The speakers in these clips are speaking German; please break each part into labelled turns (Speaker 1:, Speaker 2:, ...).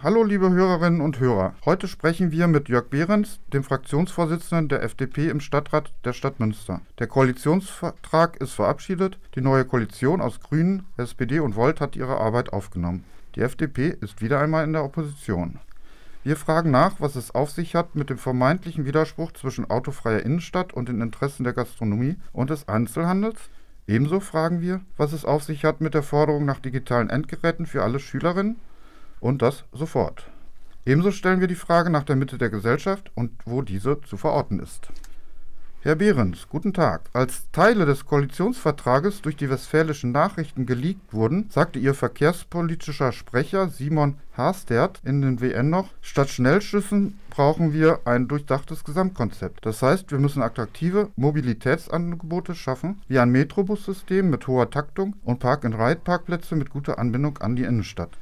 Speaker 1: Hallo liebe Hörerinnen und Hörer. Heute sprechen wir mit Jörg Behrens, dem Fraktionsvorsitzenden der FDP im Stadtrat der Stadt Münster. Der Koalitionsvertrag ist verabschiedet. Die neue Koalition aus Grünen, SPD und Volt hat ihre Arbeit aufgenommen. Die FDP ist wieder einmal in der Opposition. Wir fragen nach, was es auf sich hat mit dem vermeintlichen Widerspruch zwischen autofreier Innenstadt und den Interessen der Gastronomie und des Einzelhandels. Ebenso fragen wir, was es auf sich hat mit der Forderung nach digitalen Endgeräten für alle Schülerinnen und das sofort. Ebenso stellen wir die Frage nach der Mitte der Gesellschaft und wo diese zu verorten ist. Herr Behrens, guten Tag. Als Teile des Koalitionsvertrages durch die westfälischen Nachrichten geleakt wurden, sagte Ihr verkehrspolitischer Sprecher Simon Haastert in den WN noch, statt Schnellschüssen brauchen wir ein durchdachtes Gesamtkonzept. Das heißt, wir müssen attraktive Mobilitätsangebote schaffen, wie ein Metrobussystem mit hoher Taktung und Park-and-Ride-Parkplätze mit guter Anbindung an die Innenstadt.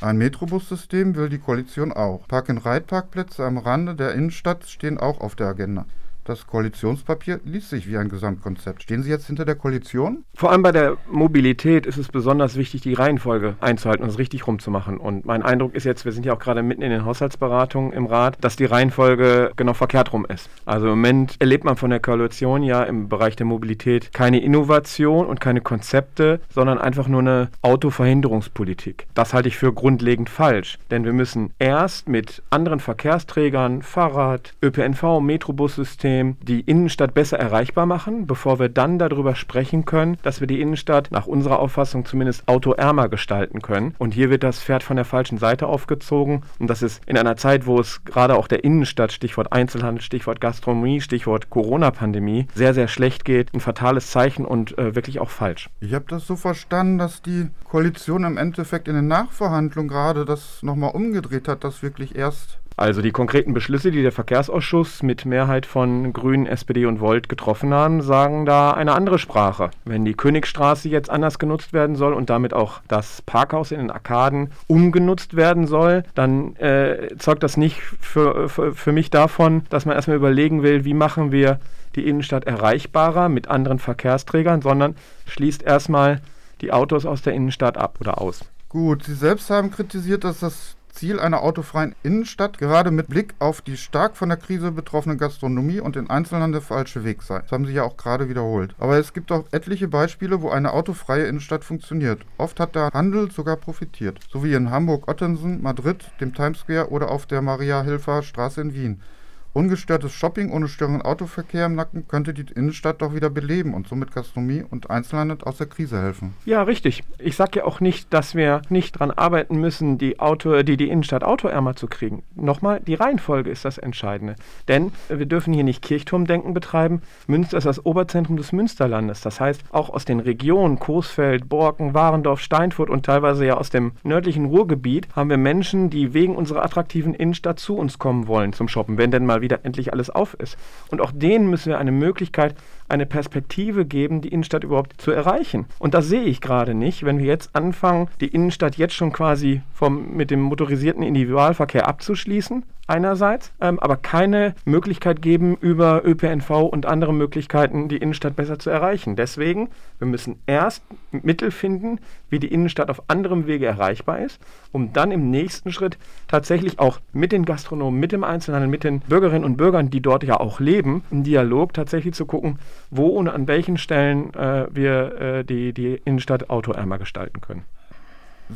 Speaker 1: Ein Metrobus-System will die Koalition auch. Park-and-Ride-Parkplätze am Rande der Innenstadt stehen auch auf der Agenda. Das Koalitionspapier liest sich wie ein Gesamtkonzept. Stehen Sie jetzt hinter der Koalition?
Speaker 2: Vor allem bei der Mobilität ist es besonders wichtig, die Reihenfolge einzuhalten und es richtig rumzumachen. Und mein Eindruck ist jetzt, wir sind ja auch gerade mitten in den Haushaltsberatungen im Rat, dass die Reihenfolge genau verkehrt rum ist. Also im Moment erlebt man von der Koalition ja im Bereich der Mobilität keine Innovation und keine Konzepte, sondern einfach nur eine Autoverhinderungspolitik. Das halte ich für grundlegend falsch, denn wir müssen erst mit anderen Verkehrsträgern, Fahrrad, ÖPNV, Metrobussystem, System die Innenstadt besser erreichbar machen, bevor wir dann darüber sprechen können, dass wir die Innenstadt nach unserer Auffassung zumindest autoärmer gestalten können. Und hier wird das Pferd von der falschen Seite aufgezogen. Und das ist in einer Zeit, wo es gerade auch der Innenstadt, Stichwort Einzelhandel, Stichwort Gastronomie, Stichwort Corona-Pandemie, sehr, sehr schlecht geht. Ein fatales Zeichen und äh, wirklich auch falsch.
Speaker 1: Ich habe das so verstanden, dass die Koalition im Endeffekt in den Nachverhandlungen gerade das nochmal umgedreht hat, dass wirklich erst
Speaker 2: also die konkreten Beschlüsse, die der Verkehrsausschuss mit Mehrheit von Grünen, SPD und Volt getroffen haben, sagen da eine andere Sprache. Wenn die Königstraße jetzt anders genutzt werden soll und damit auch das Parkhaus in den Arkaden umgenutzt werden soll, dann äh, zeugt das nicht für, für, für mich davon, dass man erstmal überlegen will, wie machen wir die Innenstadt erreichbarer mit anderen Verkehrsträgern, sondern schließt erstmal die Autos aus der Innenstadt ab oder aus.
Speaker 1: Gut, Sie selbst haben kritisiert, dass das Ziel einer autofreien Innenstadt gerade mit Blick auf die stark von der Krise betroffene Gastronomie und den Einzelhandel der falsche Weg sei. Das haben Sie ja auch gerade wiederholt. Aber es gibt auch etliche Beispiele, wo eine autofreie Innenstadt funktioniert. Oft hat der Handel sogar profitiert. So wie in Hamburg-Ottensen, Madrid, dem Times Square oder auf der Maria-Hilfer Straße in Wien. Ungestörtes Shopping ohne störenden Autoverkehr im Nacken könnte die Innenstadt doch wieder beleben und somit Gastronomie und Einzelhandel aus der Krise helfen.
Speaker 2: Ja, richtig. Ich sage ja auch nicht, dass wir nicht daran arbeiten müssen, die, Auto, die, die Innenstadt autoärmer zu kriegen. Nochmal, die Reihenfolge ist das Entscheidende. Denn wir dürfen hier nicht Kirchturmdenken betreiben. Münster ist das Oberzentrum des Münsterlandes. Das heißt, auch aus den Regionen Coesfeld, Borken, Warendorf, Steinfurt und teilweise ja aus dem nördlichen Ruhrgebiet haben wir Menschen, die wegen unserer attraktiven Innenstadt zu uns kommen wollen zum Shoppen, wenn denn mal wieder wieder endlich alles auf ist. Und auch denen müssen wir eine Möglichkeit, eine Perspektive geben, die Innenstadt überhaupt zu erreichen. Und das sehe ich gerade nicht, wenn wir jetzt anfangen, die Innenstadt jetzt schon quasi vom, mit dem motorisierten Individualverkehr abzuschließen, einerseits, ähm, aber keine Möglichkeit geben, über ÖPNV und andere Möglichkeiten die Innenstadt besser zu erreichen. Deswegen, wir müssen erst Mittel finden, wie die Innenstadt auf anderem Wege erreichbar ist, um dann im nächsten Schritt tatsächlich auch mit den Gastronomen, mit dem Einzelhandel, mit den Bürgerinnen und Bürgern, die dort ja auch leben, im Dialog tatsächlich zu gucken, wo und an welchen Stellen äh, wir äh, die, die Innenstadt autoärmer gestalten können.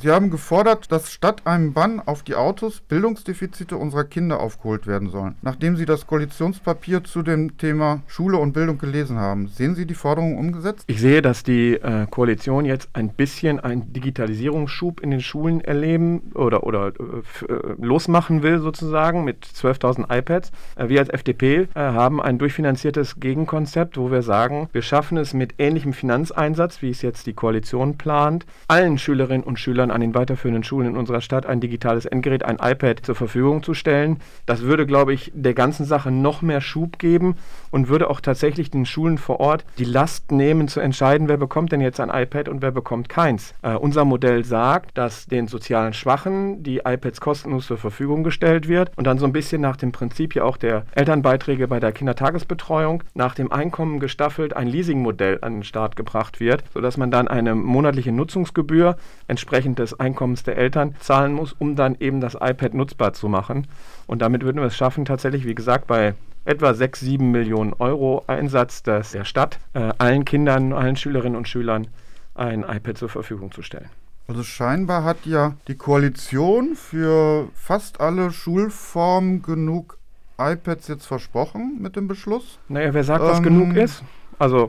Speaker 1: Sie haben gefordert, dass statt einem Bann auf die Autos Bildungsdefizite unserer Kinder aufgeholt werden sollen. Nachdem Sie das Koalitionspapier zu dem Thema Schule und Bildung gelesen haben, sehen Sie die Forderung umgesetzt?
Speaker 2: Ich sehe, dass die äh, Koalition jetzt ein bisschen einen Digitalisierungsschub in den Schulen erleben oder, oder äh, äh losmachen will sozusagen mit 12.000 iPads. Äh, wir als FDP äh, haben ein durchfinanziertes Gegenkonzept, wo wir sagen, wir schaffen es mit ähnlichem Finanzeinsatz, wie es jetzt die Koalition plant, allen Schülerinnen und Schülern Schülern an den weiterführenden Schulen in unserer Stadt ein digitales Endgerät, ein iPad zur Verfügung zu stellen. Das würde, glaube ich, der ganzen Sache noch mehr Schub geben und würde auch tatsächlich den Schulen vor Ort die Last nehmen, zu entscheiden, wer bekommt denn jetzt ein iPad und wer bekommt keins. Äh, unser Modell sagt, dass den sozialen Schwachen die iPads kostenlos zur Verfügung gestellt wird und dann so ein bisschen nach dem Prinzip ja auch der Elternbeiträge bei der Kindertagesbetreuung nach dem Einkommen gestaffelt ein Leasingmodell an den Start gebracht wird, sodass man dann eine monatliche Nutzungsgebühr entsprechend entsprechend des Einkommens der Eltern zahlen muss, um dann eben das iPad nutzbar zu machen. Und damit würden wir es schaffen, tatsächlich, wie gesagt, bei etwa 6, 7 Millionen Euro Einsatz des, der Stadt äh, allen Kindern, allen Schülerinnen und Schülern ein iPad zur Verfügung zu stellen.
Speaker 1: Also scheinbar hat ja die Koalition für fast alle Schulformen genug iPads jetzt versprochen mit dem Beschluss.
Speaker 2: Naja, wer sagt, was ähm, genug ist?
Speaker 1: Also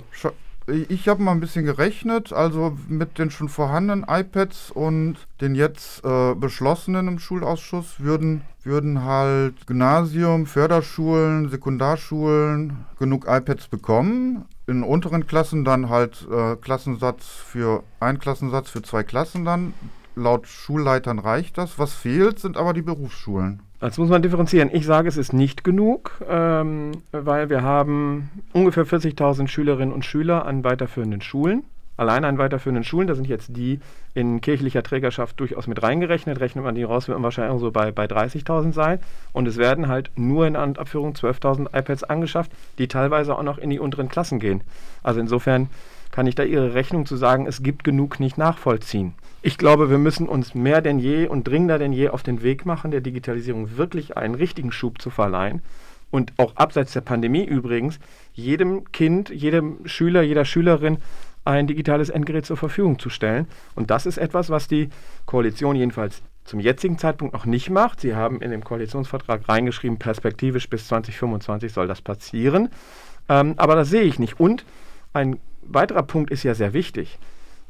Speaker 1: ich habe mal ein bisschen gerechnet, also mit den schon vorhandenen iPads und den jetzt äh, beschlossenen im Schulausschuss würden, würden halt Gymnasium, Förderschulen, Sekundarschulen genug iPads bekommen. In unteren Klassen dann halt äh, Klassensatz für ein Klassensatz für zwei Klassen dann. Laut Schulleitern reicht das. Was fehlt, sind aber die Berufsschulen.
Speaker 2: Das muss man differenzieren. Ich sage, es ist nicht genug, ähm, weil wir haben ungefähr 40.000 Schülerinnen und Schüler an weiterführenden Schulen. Allein an weiterführenden Schulen, da sind jetzt die in kirchlicher Trägerschaft durchaus mit reingerechnet. Rechnet man die raus, wird man wahrscheinlich so bei, bei 30.000 sein. Und es werden halt nur in Abführung 12.000 iPads angeschafft, die teilweise auch noch in die unteren Klassen gehen. Also insofern kann ich da Ihre Rechnung zu sagen, es gibt genug nicht nachvollziehen. Ich glaube, wir müssen uns mehr denn je und dringender denn je auf den Weg machen, der Digitalisierung wirklich einen richtigen Schub zu verleihen. Und auch abseits der Pandemie übrigens, jedem Kind, jedem Schüler, jeder Schülerin ein digitales Endgerät zur Verfügung zu stellen. Und das ist etwas, was die Koalition jedenfalls zum jetzigen Zeitpunkt noch nicht macht. Sie haben in dem Koalitionsvertrag reingeschrieben, perspektivisch bis 2025 soll das passieren. Ähm, aber das sehe ich nicht. Und ein weiterer Punkt ist ja sehr wichtig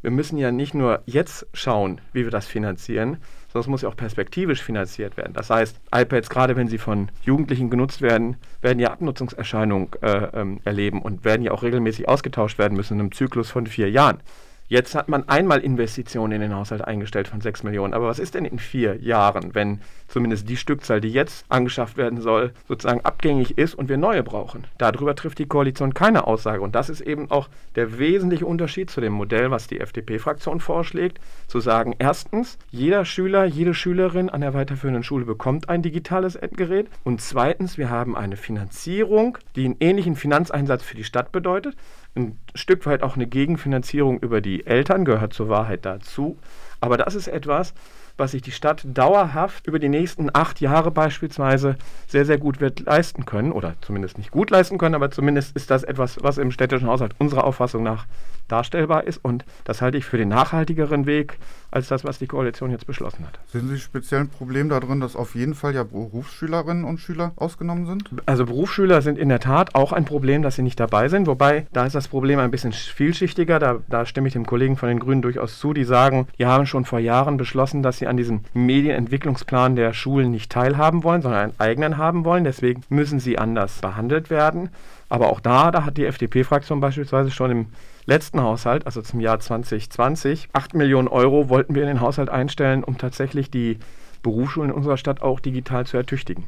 Speaker 2: wir müssen ja nicht nur jetzt schauen, wie wir das finanzieren, sondern es muss ja auch perspektivisch finanziert werden. Das heißt, iPads, gerade wenn sie von Jugendlichen genutzt werden, werden ja Abnutzungserscheinungen äh, ähm, erleben und werden ja auch regelmäßig ausgetauscht werden müssen in einem Zyklus von vier Jahren. Jetzt hat man einmal Investitionen in den Haushalt eingestellt von 6 Millionen. Aber was ist denn in vier Jahren, wenn zumindest die Stückzahl, die jetzt angeschafft werden soll, sozusagen abgängig ist und wir neue brauchen? Darüber trifft die Koalition keine Aussage. Und das ist eben auch der wesentliche Unterschied zu dem Modell, was die FDP-Fraktion vorschlägt, zu sagen, erstens, jeder Schüler, jede Schülerin an der weiterführenden Schule bekommt ein digitales Endgerät. Und zweitens, wir haben eine Finanzierung, die einen ähnlichen Finanzeinsatz für die Stadt bedeutet ein Stück weit auch eine Gegenfinanzierung über die Eltern gehört zur Wahrheit dazu. Aber das ist etwas, was sich die Stadt dauerhaft über die nächsten acht Jahre beispielsweise sehr, sehr gut wird leisten können. Oder zumindest nicht gut leisten können, aber zumindest ist das etwas, was im städtischen Haushalt unserer Auffassung nach darstellbar ist. Und das halte ich für den nachhaltigeren Weg als das, was die Koalition jetzt beschlossen hat.
Speaker 1: Sehen Sie speziell ein Problem darin, dass auf jeden Fall ja Berufsschülerinnen und Schüler ausgenommen sind?
Speaker 2: Also Berufsschüler sind in der Tat auch ein Problem, dass sie nicht dabei sind. Wobei, da ist das Problem ein bisschen vielschichtiger. Da, da stimme ich dem Kollegen von den Grünen durchaus zu, die sagen, die haben schon vor Jahren beschlossen, dass sie an diesem Medienentwicklungsplan der Schulen nicht teilhaben wollen, sondern einen eigenen haben wollen. Deswegen müssen sie anders behandelt werden. Aber auch da, da hat die FDP-Fraktion beispielsweise schon im letzten Haushalt, also zum Jahr 2020, 8 Millionen Euro wollten wir in den Haushalt einstellen, um tatsächlich die Berufsschulen in unserer Stadt auch digital zu ertüchtigen.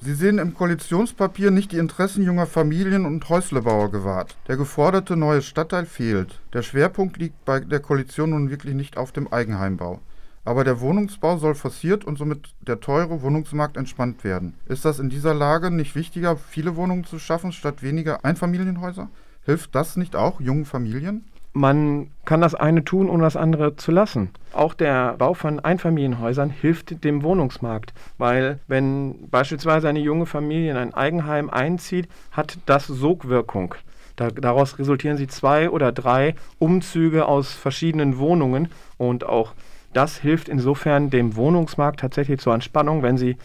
Speaker 1: Sie sehen im Koalitionspapier nicht die Interessen junger Familien und Häuslebauer gewahrt. Der geforderte neue Stadtteil fehlt. Der Schwerpunkt liegt bei der Koalition nun wirklich nicht auf dem Eigenheimbau. Aber der Wohnungsbau soll forciert und somit der teure Wohnungsmarkt entspannt werden. Ist das in dieser Lage nicht wichtiger, viele Wohnungen zu schaffen statt weniger Einfamilienhäuser? Hilft das nicht auch jungen Familien?
Speaker 2: Man kann das eine tun, ohne das andere zu lassen. Auch der Bau von Einfamilienhäusern hilft dem Wohnungsmarkt, weil wenn beispielsweise eine junge Familie in ein Eigenheim einzieht, hat das Sogwirkung. Da, daraus resultieren sie zwei oder drei Umzüge aus verschiedenen Wohnungen und auch das hilft insofern dem Wohnungsmarkt tatsächlich zur Entspannung, wenn sie,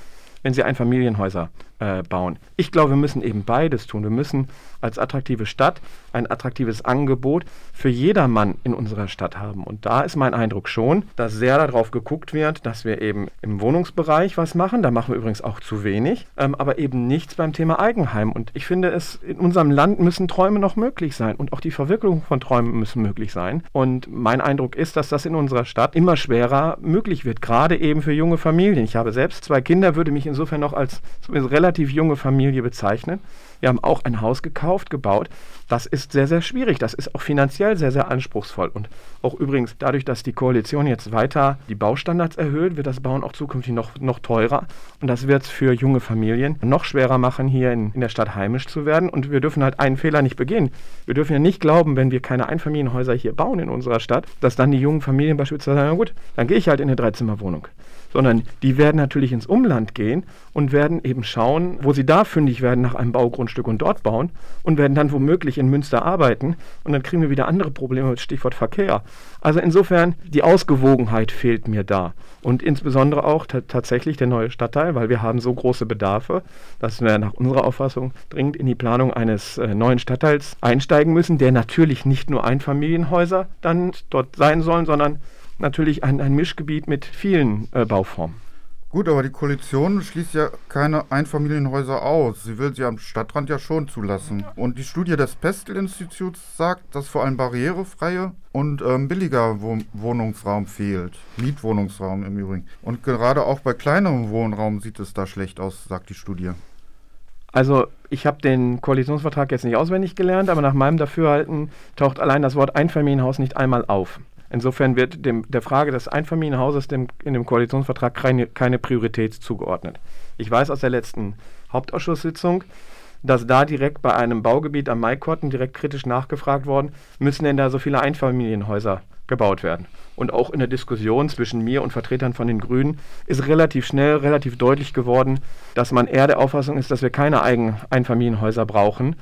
Speaker 2: wenn sie Einfamilienhäuser äh, bauen. Ich glaube, wir müssen eben beides tun. Wir müssen als attraktive Stadt ein attraktives Angebot für jedermann in unserer Stadt haben. Und da ist mein Eindruck schon, dass sehr darauf geguckt wird, dass wir eben im Wohnungsbereich was machen. Da machen wir übrigens auch zu wenig, ähm, aber eben nichts beim Thema Eigenheim. Und ich finde, es in unserem Land müssen Träume noch möglich sein und auch die Verwirklichung von Träumen müssen möglich sein. Und mein Eindruck ist, dass das in unserer Stadt immer schwerer möglich wird, gerade eben für junge Familien. Ich habe selbst zwei Kinder, würde mich insofern noch als relativ relativ junge Familie bezeichnen. Wir haben auch ein Haus gekauft, gebaut. Das ist sehr, sehr schwierig. Das ist auch finanziell sehr, sehr anspruchsvoll. Und auch übrigens dadurch, dass die Koalition jetzt weiter die Baustandards erhöht, wird das Bauen auch zukünftig noch, noch teurer. Und das wird es für junge Familien noch schwerer machen, hier in, in der Stadt heimisch zu werden. Und wir dürfen halt einen Fehler nicht begehen. Wir dürfen ja nicht glauben, wenn wir keine Einfamilienhäuser hier bauen in unserer Stadt, dass dann die jungen Familien beispielsweise sagen, na gut, dann gehe ich halt in eine Dreizimmerwohnung sondern die werden natürlich ins Umland gehen und werden eben schauen, wo sie da fündig werden nach einem Baugrundstück und dort bauen und werden dann womöglich in Münster arbeiten und dann kriegen wir wieder andere Probleme, Stichwort Verkehr. Also insofern, die Ausgewogenheit fehlt mir da und insbesondere auch tatsächlich der neue Stadtteil, weil wir haben so große Bedarfe, dass wir nach unserer Auffassung dringend in die Planung eines äh, neuen Stadtteils einsteigen müssen, der natürlich nicht nur Einfamilienhäuser dann dort sein sollen, sondern natürlich ein, ein Mischgebiet mit vielen äh, Bauformen.
Speaker 1: Gut, aber die Koalition schließt ja keine Einfamilienhäuser aus. Sie will sie am Stadtrand ja schon zulassen. Und die Studie des Pestel-Instituts sagt, dass vor allem barrierefreie und ähm, billiger Wohn Wohnungsraum fehlt. Mietwohnungsraum im Übrigen. Und gerade auch bei kleinerem Wohnraum sieht es da schlecht aus, sagt die Studie.
Speaker 2: Also ich habe den Koalitionsvertrag jetzt nicht auswendig gelernt, aber nach meinem Dafürhalten taucht allein das Wort Einfamilienhaus nicht einmal auf. Insofern wird dem, der Frage des Einfamilienhauses dem, in dem Koalitionsvertrag keine, keine Priorität zugeordnet. Ich weiß aus der letzten Hauptausschusssitzung, dass da direkt bei einem Baugebiet am Maikorten direkt kritisch nachgefragt worden, müssen denn da so viele Einfamilienhäuser gebaut werden? Und auch in der Diskussion zwischen mir und Vertretern von den Grünen ist relativ schnell, relativ deutlich geworden, dass man eher der Auffassung ist, dass wir keine eigenen Einfamilienhäuser brauchen,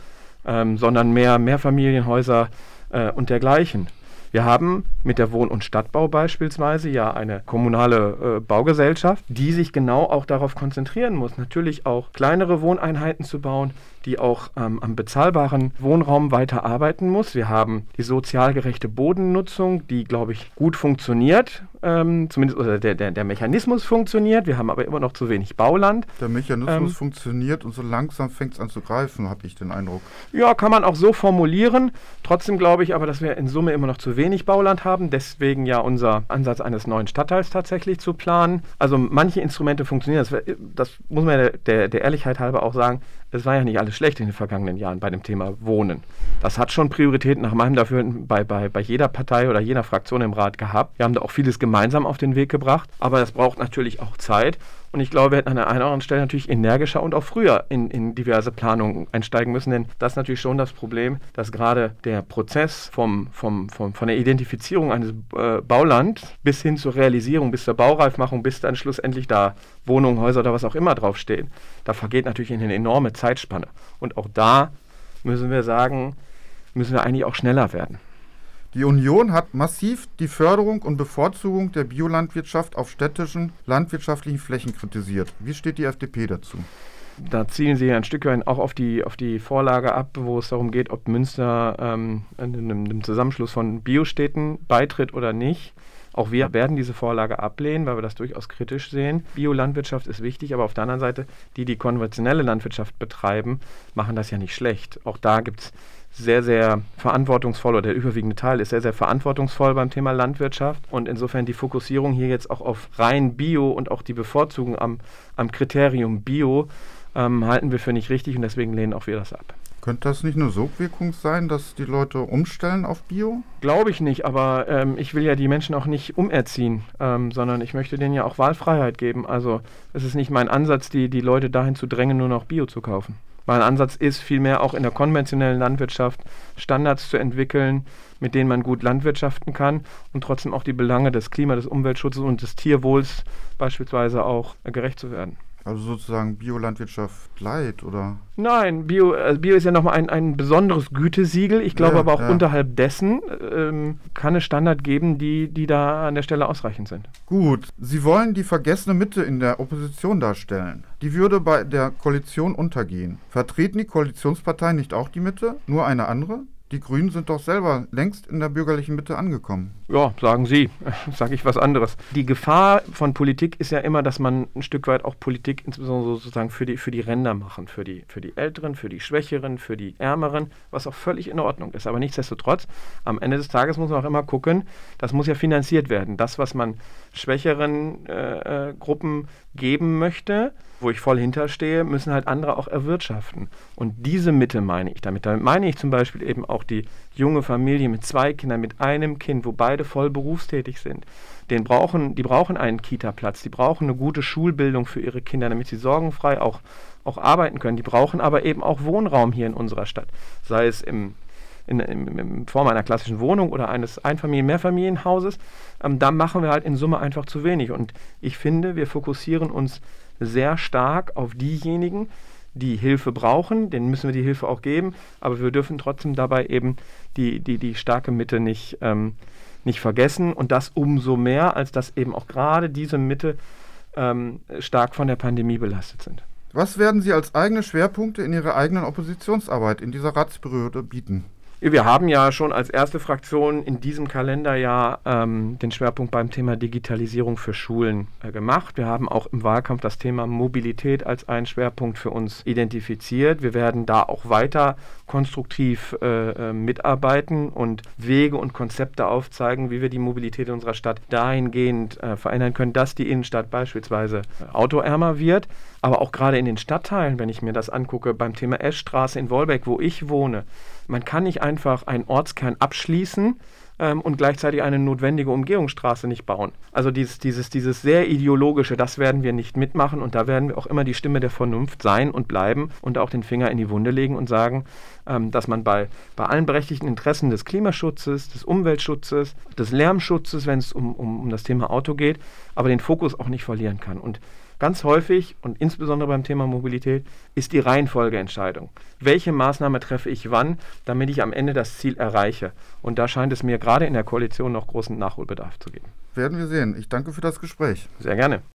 Speaker 2: ähm, sondern mehr Mehrfamilienhäuser äh, und dergleichen. Wir haben mit der Wohn- und Stadtbau beispielsweise ja eine kommunale äh, Baugesellschaft, die sich genau auch darauf konzentrieren muss, natürlich auch kleinere Wohneinheiten zu bauen, die auch ähm, am bezahlbaren Wohnraum weiter arbeiten muss. Wir haben die sozial gerechte Bodennutzung, die, glaube ich, gut funktioniert. Ähm, zumindest oder der, der, der Mechanismus funktioniert. Wir haben aber immer noch zu wenig Bauland.
Speaker 1: Der Mechanismus ähm, funktioniert und so langsam fängt es an zu greifen, habe ich den Eindruck.
Speaker 2: Ja, kann man auch so formulieren. Trotzdem glaube ich aber, dass wir in Summe immer noch zu wenig Bauland haben. Deswegen ja unser Ansatz eines neuen Stadtteils tatsächlich zu planen. Also manche Instrumente funktionieren. Das, das muss man der, der, der Ehrlichkeit halber auch sagen es war ja nicht alles schlecht in den vergangenen Jahren bei dem Thema Wohnen. Das hat schon Priorität nach meinem Dafürhalten bei, bei, bei jeder Partei oder jeder Fraktion im Rat gehabt. Wir haben da auch vieles gemeinsam auf den Weg gebracht, aber es braucht natürlich auch Zeit. Und ich glaube, wir hätten an der einen oder anderen Stelle natürlich energischer und auch früher in, in diverse Planungen einsteigen müssen, denn das ist natürlich schon das Problem, dass gerade der Prozess vom, vom, vom, von der Identifizierung eines äh, Bauland bis hin zur Realisierung, bis zur Baureifmachung, bis dann schlussendlich da Wohnungen, Häuser oder was auch immer draufstehen, da vergeht natürlich eine enorme Zeitspanne. Und auch da müssen wir sagen, müssen wir eigentlich auch schneller werden.
Speaker 1: Die Union hat massiv die Förderung und Bevorzugung der Biolandwirtschaft auf städtischen landwirtschaftlichen Flächen kritisiert. Wie steht die FDP dazu?
Speaker 2: Da zielen Sie ein Stück weit auch auf die, auf die Vorlage ab, wo es darum geht, ob Münster ähm, einem, einem Zusammenschluss von Biostädten beitritt oder nicht. Auch wir werden diese Vorlage ablehnen, weil wir das durchaus kritisch sehen. Biolandwirtschaft ist wichtig, aber auf der anderen Seite, die, die konventionelle Landwirtschaft betreiben, machen das ja nicht schlecht. Auch da gibt es sehr, sehr verantwortungsvoll oder der überwiegende Teil ist sehr, sehr verantwortungsvoll beim Thema Landwirtschaft. Und insofern die Fokussierung hier jetzt auch auf rein Bio und auch die Bevorzugung am, am Kriterium Bio ähm, halten wir für nicht richtig und deswegen lehnen auch wir das ab.
Speaker 1: Könnte das nicht eine Sogwirkung sein, dass die Leute umstellen auf Bio?
Speaker 2: Glaube ich nicht, aber ähm, ich will ja die Menschen auch nicht umerziehen, ähm, sondern ich möchte denen ja auch Wahlfreiheit geben. Also es ist nicht mein Ansatz, die, die Leute dahin zu drängen, nur noch Bio zu kaufen. Mein Ansatz ist vielmehr auch in der konventionellen Landwirtschaft Standards zu entwickeln, mit denen man gut landwirtschaften kann und trotzdem auch die Belange des Klima, des Umweltschutzes und des Tierwohls beispielsweise auch gerecht zu werden.
Speaker 1: Also sozusagen Biolandwirtschaft Light, oder?
Speaker 2: Nein, Bio, also Bio ist ja nochmal ein, ein besonderes Gütesiegel. Ich glaube ja, aber auch ja. unterhalb dessen ähm, kann es Standard geben, die, die da an der Stelle ausreichend sind.
Speaker 1: Gut, Sie wollen die vergessene Mitte in der Opposition darstellen. Die würde bei der Koalition untergehen. Vertreten die Koalitionsparteien nicht auch die Mitte, nur eine andere? Die Grünen sind doch selber längst in der bürgerlichen Mitte angekommen.
Speaker 2: Ja, sagen Sie, sage ich was anderes. Die Gefahr von Politik ist ja immer, dass man ein Stück weit auch Politik insbesondere sozusagen für die, für die Ränder machen, für die, für die Älteren, für die Schwächeren, für die Ärmeren, was auch völlig in Ordnung ist. Aber nichtsdestotrotz, am Ende des Tages muss man auch immer gucken, das muss ja finanziert werden. Das, was man schwächeren äh, äh, Gruppen geben möchte, wo ich voll hinterstehe, müssen halt andere auch erwirtschaften. Und diese Mitte meine ich damit. Damit meine ich zum Beispiel eben auch die junge Familie mit zwei Kindern, mit einem Kind, wo beide voll berufstätig sind. Den brauchen, die brauchen einen Kita-Platz, die brauchen eine gute Schulbildung für ihre Kinder, damit sie sorgenfrei auch, auch arbeiten können. Die brauchen aber eben auch Wohnraum hier in unserer Stadt, sei es im in, in, in, Form einer klassischen Wohnung oder eines Einfamilien-, Mehrfamilienhauses, ähm, da machen wir halt in Summe einfach zu wenig. Und ich finde, wir fokussieren uns sehr stark auf diejenigen, die Hilfe brauchen, denen müssen wir die Hilfe auch geben, aber wir dürfen trotzdem dabei eben die, die, die starke Mitte nicht, ähm, nicht vergessen und das umso mehr, als dass eben auch gerade diese Mitte ähm, stark von der Pandemie belastet sind.
Speaker 1: Was werden Sie als eigene Schwerpunkte in Ihrer eigenen Oppositionsarbeit in dieser Ratsperiode bieten?
Speaker 2: Wir haben ja schon als erste Fraktion in diesem Kalenderjahr ähm, den Schwerpunkt beim Thema Digitalisierung für Schulen äh, gemacht. Wir haben auch im Wahlkampf das Thema Mobilität als einen Schwerpunkt für uns identifiziert. Wir werden da auch weiter konstruktiv äh, äh, mitarbeiten und Wege und Konzepte aufzeigen, wie wir die Mobilität unserer Stadt dahingehend äh, verändern können, dass die Innenstadt beispielsweise äh, autoärmer wird. Aber auch gerade in den Stadtteilen, wenn ich mir das angucke, beim Thema Eschstraße in Wolbeck, wo ich wohne, man kann nicht einfach einen Ortskern abschließen ähm, und gleichzeitig eine notwendige Umgehungsstraße nicht bauen. Also dieses, dieses, dieses sehr ideologische, das werden wir nicht mitmachen und da werden wir auch immer die Stimme der Vernunft sein und bleiben und auch den Finger in die Wunde legen und sagen, ähm, dass man bei, bei allen berechtigten Interessen des Klimaschutzes, des Umweltschutzes, des Lärmschutzes, wenn es um, um, um das Thema Auto geht, aber den Fokus auch nicht verlieren kann. Und Ganz häufig und insbesondere beim Thema Mobilität ist die Reihenfolgeentscheidung. Welche Maßnahme treffe ich wann, damit ich am Ende das Ziel erreiche? Und da scheint es mir gerade in der Koalition noch großen Nachholbedarf zu geben.
Speaker 1: Werden wir sehen. Ich danke für das Gespräch.
Speaker 2: Sehr gerne.